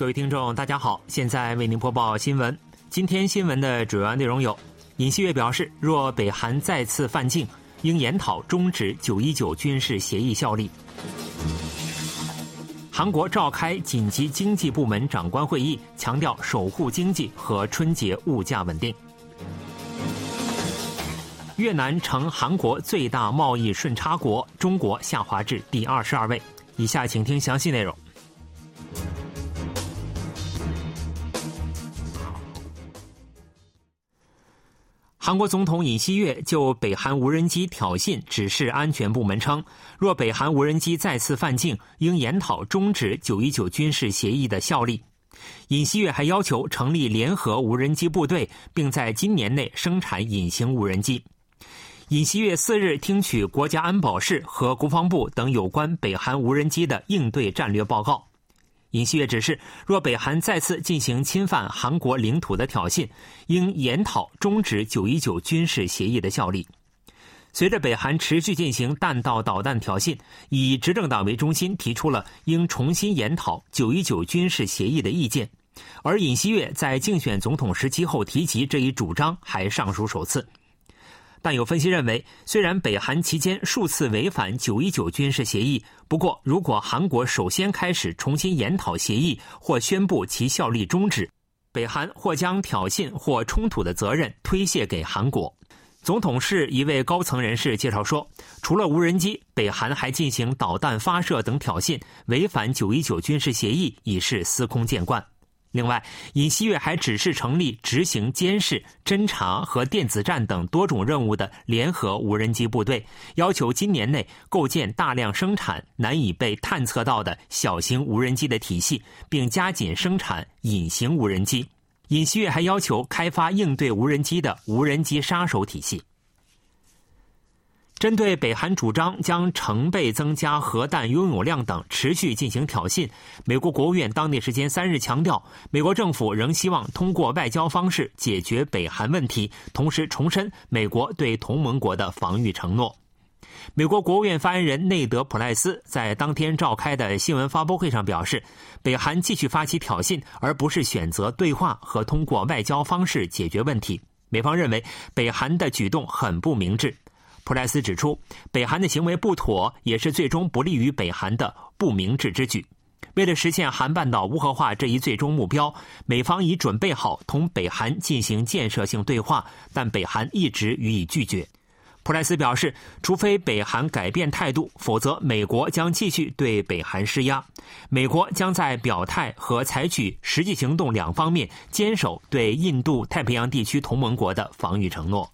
各位听众，大家好，现在为您播报新闻。今天新闻的主要内容有：尹锡悦表示，若北韩再次犯境，应研讨终止九一九军事协议效力；韩国召开紧急经济部门长官会议，强调守护经济和春节物价稳定；越南成韩国最大贸易顺差国，中国下滑至第二十二位。以下请听详细内容。韩国总统尹锡悦就北韩无人机挑衅指示安全部门称，若北韩无人机再次犯境，应研讨终止九一九军事协议的效力。尹锡悦还要求成立联合无人机部队，并在今年内生产隐形无人机。尹锡悦四日听取国家安保室和国防部等有关北韩无人机的应对战略报告。尹锡悦指示，若北韩再次进行侵犯韩国领土的挑衅，应研讨终止九一九军事协议的效力。随着北韩持续进行弹道导弹挑衅，以执政党为中心提出了应重新研讨九一九军事协议的意见。而尹锡悦在竞选总统时期后提及这一主张，还尚属首次。但有分析认为，虽然北韩期间数次违反九一九军事协议，不过如果韩国首先开始重新研讨协议或宣布其效力终止，北韩或将挑衅或冲突的责任推卸给韩国。总统室一位高层人士介绍说，除了无人机，北韩还进行导弹发射等挑衅，违反九一九军事协议已是司空见惯。另外，尹锡悦还指示成立执行监视、侦察和电子战等多种任务的联合无人机部队，要求今年内构建大量生产难以被探测到的小型无人机的体系，并加紧生产隐形无人机。尹锡悦还要求开发应对无人机的无人机杀手体系。针对北韩主张将成倍增加核弹拥有量等持续进行挑衅，美国国务院当地时间三日强调，美国政府仍希望通过外交方式解决北韩问题，同时重申美国对同盟国的防御承诺。美国国务院发言人内德·普赖斯在当天召开的新闻发布会上表示，北韩继续发起挑衅，而不是选择对话和通过外交方式解决问题。美方认为北韩的举动很不明智。普莱斯指出，北韩的行为不妥，也是最终不利于北韩的不明智之举。为了实现韩半岛无核化这一最终目标，美方已准备好同北韩进行建设性对话，但北韩一直予以拒绝。普莱斯表示，除非北韩改变态度，否则美国将继续对北韩施压。美国将在表态和采取实际行动两方面坚守对印度太平洋地区同盟国的防御承诺。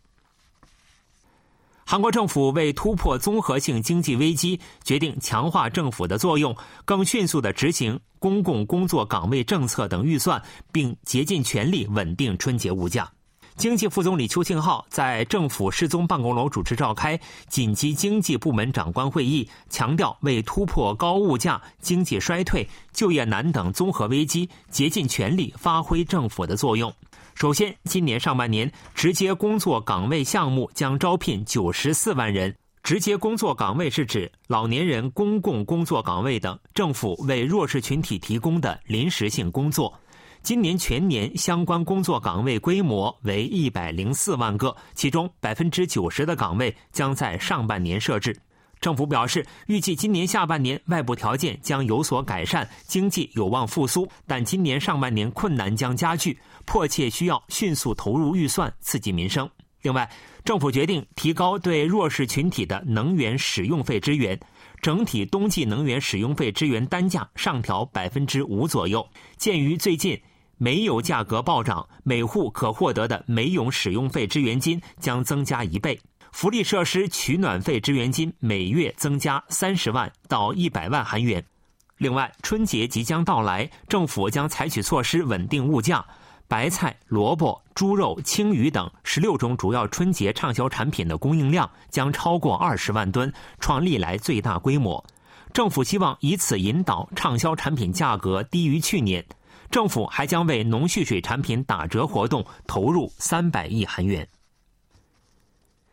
韩国政府为突破综合性经济危机，决定强化政府的作用，更迅速地执行公共工作岗位政策等预算，并竭尽全力稳定春节物价。经济副总理邱庆浩在政府失踪办公楼主持召开紧急经济部门长官会议，强调为突破高物价、经济衰退、就业难等综合危机，竭尽全力发挥政府的作用。首先，今年上半年直接工作岗位项目将招聘九十四万人。直接工作岗位是指老年人公共工作岗位等政府为弱势群体提供的临时性工作。今年全年相关工作岗位规模为一百零四万个，其中百分之九十的岗位将在上半年设置。政府表示，预计今年下半年外部条件将有所改善，经济有望复苏，但今年上半年困难将加剧，迫切需要迅速投入预算刺激民生。另外，政府决定提高对弱势群体的能源使用费支援，整体冬季能源使用费支援单价上调百分之五左右。鉴于最近煤油价格暴涨，每户可获得的煤油使用费支援金将增加一倍。福利设施取暖费支援金每月增加三十万到一百万韩元。另外，春节即将到来，政府将采取措施稳定物价。白菜、萝卜、猪肉、青鱼等十六种主要春节畅销产品的供应量将超过二十万吨，创历来最大规模。政府希望以此引导畅销产品价格低于去年。政府还将为农畜水产品打折活动投入三百亿韩元。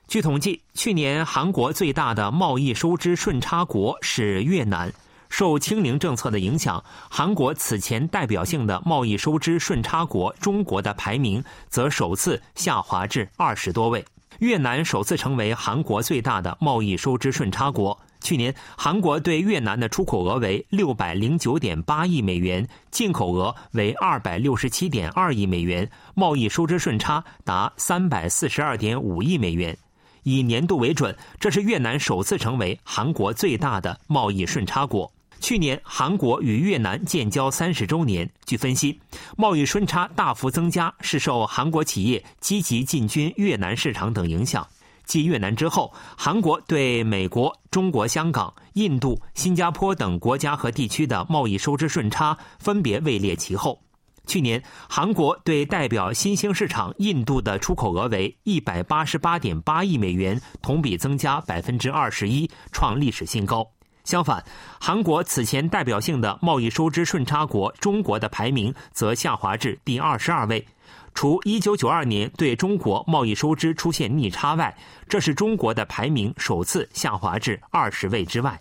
据统计，去年韩国最大的贸易收支顺差国是越南，受清零政策的影响，韩国此前代表性的贸易收支顺差国中国的排名则首次下滑至二十多位。越南首次成为韩国最大的贸易收支顺差国。去年，韩国对越南的出口额为六百零九点八亿美元，进口额为二百六十七点二亿美元，贸易收支顺差达三百四十二点五亿美元。以年度为准，这是越南首次成为韩国最大的贸易顺差国。去年，韩国与越南建交三十周年。据分析，贸易顺差大幅增加是受韩国企业积极进军越南市场等影响。继越南之后，韩国对美国、中国香港、印度、新加坡等国家和地区的贸易收支顺差分别位列其后。去年，韩国对代表新兴市场印度的出口额为一百八十八点八亿美元，同比增加百分之二十一，创历史新高。相反，韩国此前代表性的贸易收支顺差国中国的排名则下滑至第二十二位。除1992年对中国贸易收支出现逆差外，这是中国的排名首次下滑至二十位之外。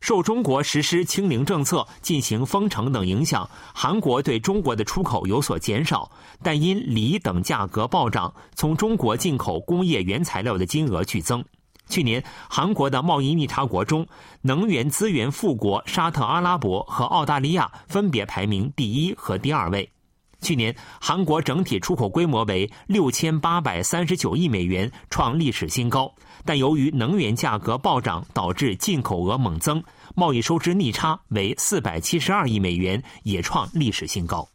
受中国实施清零政策、进行封城等影响，韩国对中国的出口有所减少，但因锂等价格暴涨，从中国进口工业原材料的金额剧增。去年，韩国的贸易逆差国中，能源资源富国沙特阿拉伯和澳大利亚分别排名第一和第二位。去年，韩国整体出口规模为六千八百三十九亿美元，创历史新高。但由于能源价格暴涨，导致进口额猛增，贸易收支逆差为四百七十二亿美元，也创历史新高。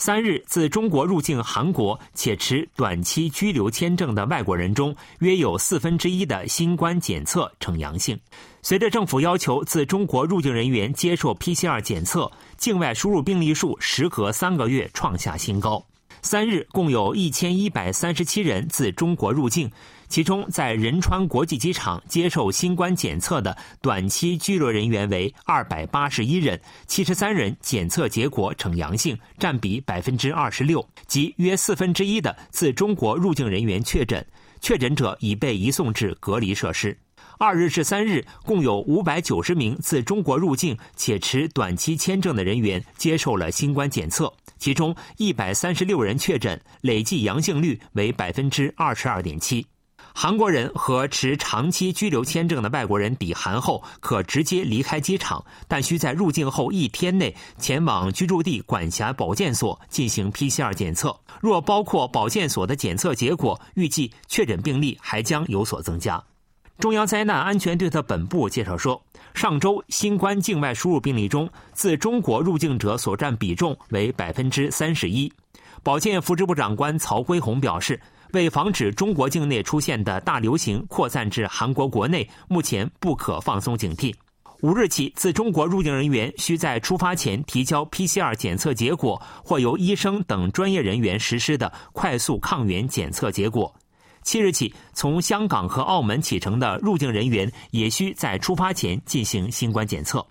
三日，自中国入境韩国且持短期居留签证的外国人中，约有四分之一的新冠检测呈阳性。随着政府要求自中国入境人员接受 PCR 检测，境外输入病例数时隔三个月创下新高。三日，共有一千一百三十七人自中国入境，其中在仁川国际机场接受新冠检测的短期居留人员为二百八十一人，七十三人检测结果呈阳性，占比百分之二十六，即约四分之一的自中国入境人员确诊，确诊者已被移送至隔离设施。二日至三日，共有五百九十名自中国入境且持短期签证的人员接受了新冠检测，其中一百三十六人确诊，累计阳性率为百分之二十二点七。韩国人和持长期居留签证的外国人抵韩后，可直接离开机场，但需在入境后一天内前往居住地管辖保健所进行 PCR 检测。若包括保健所的检测结果，预计确诊病例还将有所增加。中央灾难安全对策本部介绍说，上周新冠境外输入病例中，自中国入境者所占比重为百分之三十一。保健福祉部长官曹辉宏表示，为防止中国境内出现的大流行扩散至韩国国内，目前不可放松警惕。五日起，自中国入境人员需在出发前提交 PCR 检测结果，或由医生等专业人员实施的快速抗原检测结果。七日起，从香港和澳门启程的入境人员也需在出发前进行新冠检测。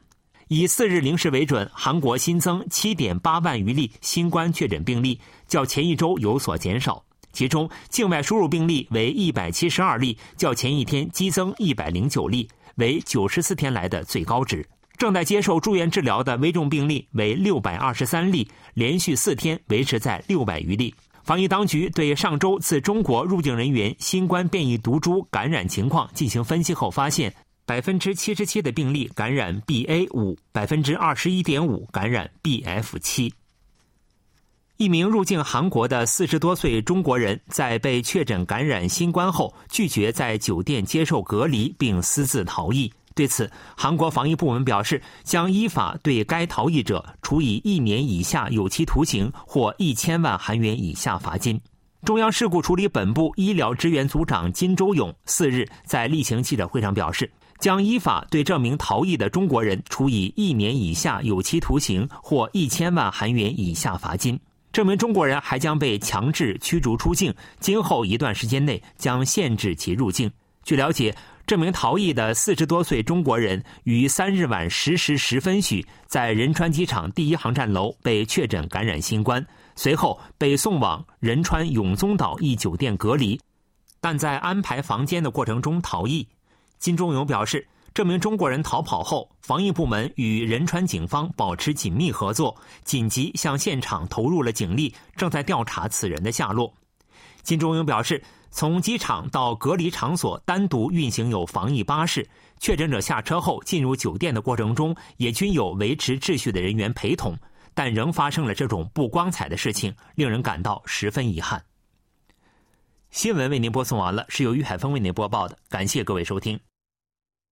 以四日零时为准，韩国新增七点八万余例新冠确诊病例，较前一周有所减少。其中，境外输入病例为一百七十二例，较前一天激增一百零九例，为九十四天来的最高值。正在接受住院治疗的危重病例为六百二十三例，连续四天维持在六百余例。防疫当局对上周自中国入境人员新冠变异毒株感染情况进行分析后发现，百分之七十七的病例感染 BA 五，百分之二十一点五感染 BF 七。一名入境韩国的四十多岁中国人在被确诊感染新冠后，拒绝在酒店接受隔离，并私自逃逸。对此，韩国防疫部门表示，将依法对该逃逸者处以一年以下有期徒刑或一千万韩元以下罚金。中央事故处理本部医疗支援组长金周勇四日在例行记者会上表示，将依法对这名逃逸的中国人处以一年以下有期徒刑或一千万韩元以下罚金。这名中国人还将被强制驱逐出境，今后一段时间内将限制其入境。据了解。这名逃逸的四十多岁中国人于三日晚十时十分许，在仁川机场第一航站楼被确诊感染新冠，随后被送往仁川永宗岛一酒店隔离，但在安排房间的过程中逃逸。金钟勇表示，这名中国人逃跑后，防疫部门与仁川警方保持紧密合作，紧急向现场投入了警力，正在调查此人的下落。金中英表示，从机场到隔离场所单独运行有防疫巴士，确诊者下车后进入酒店的过程中，也均有维持秩序的人员陪同，但仍发生了这种不光彩的事情，令人感到十分遗憾。新闻为您播送完了，是由于海峰为您播报的，感谢各位收听。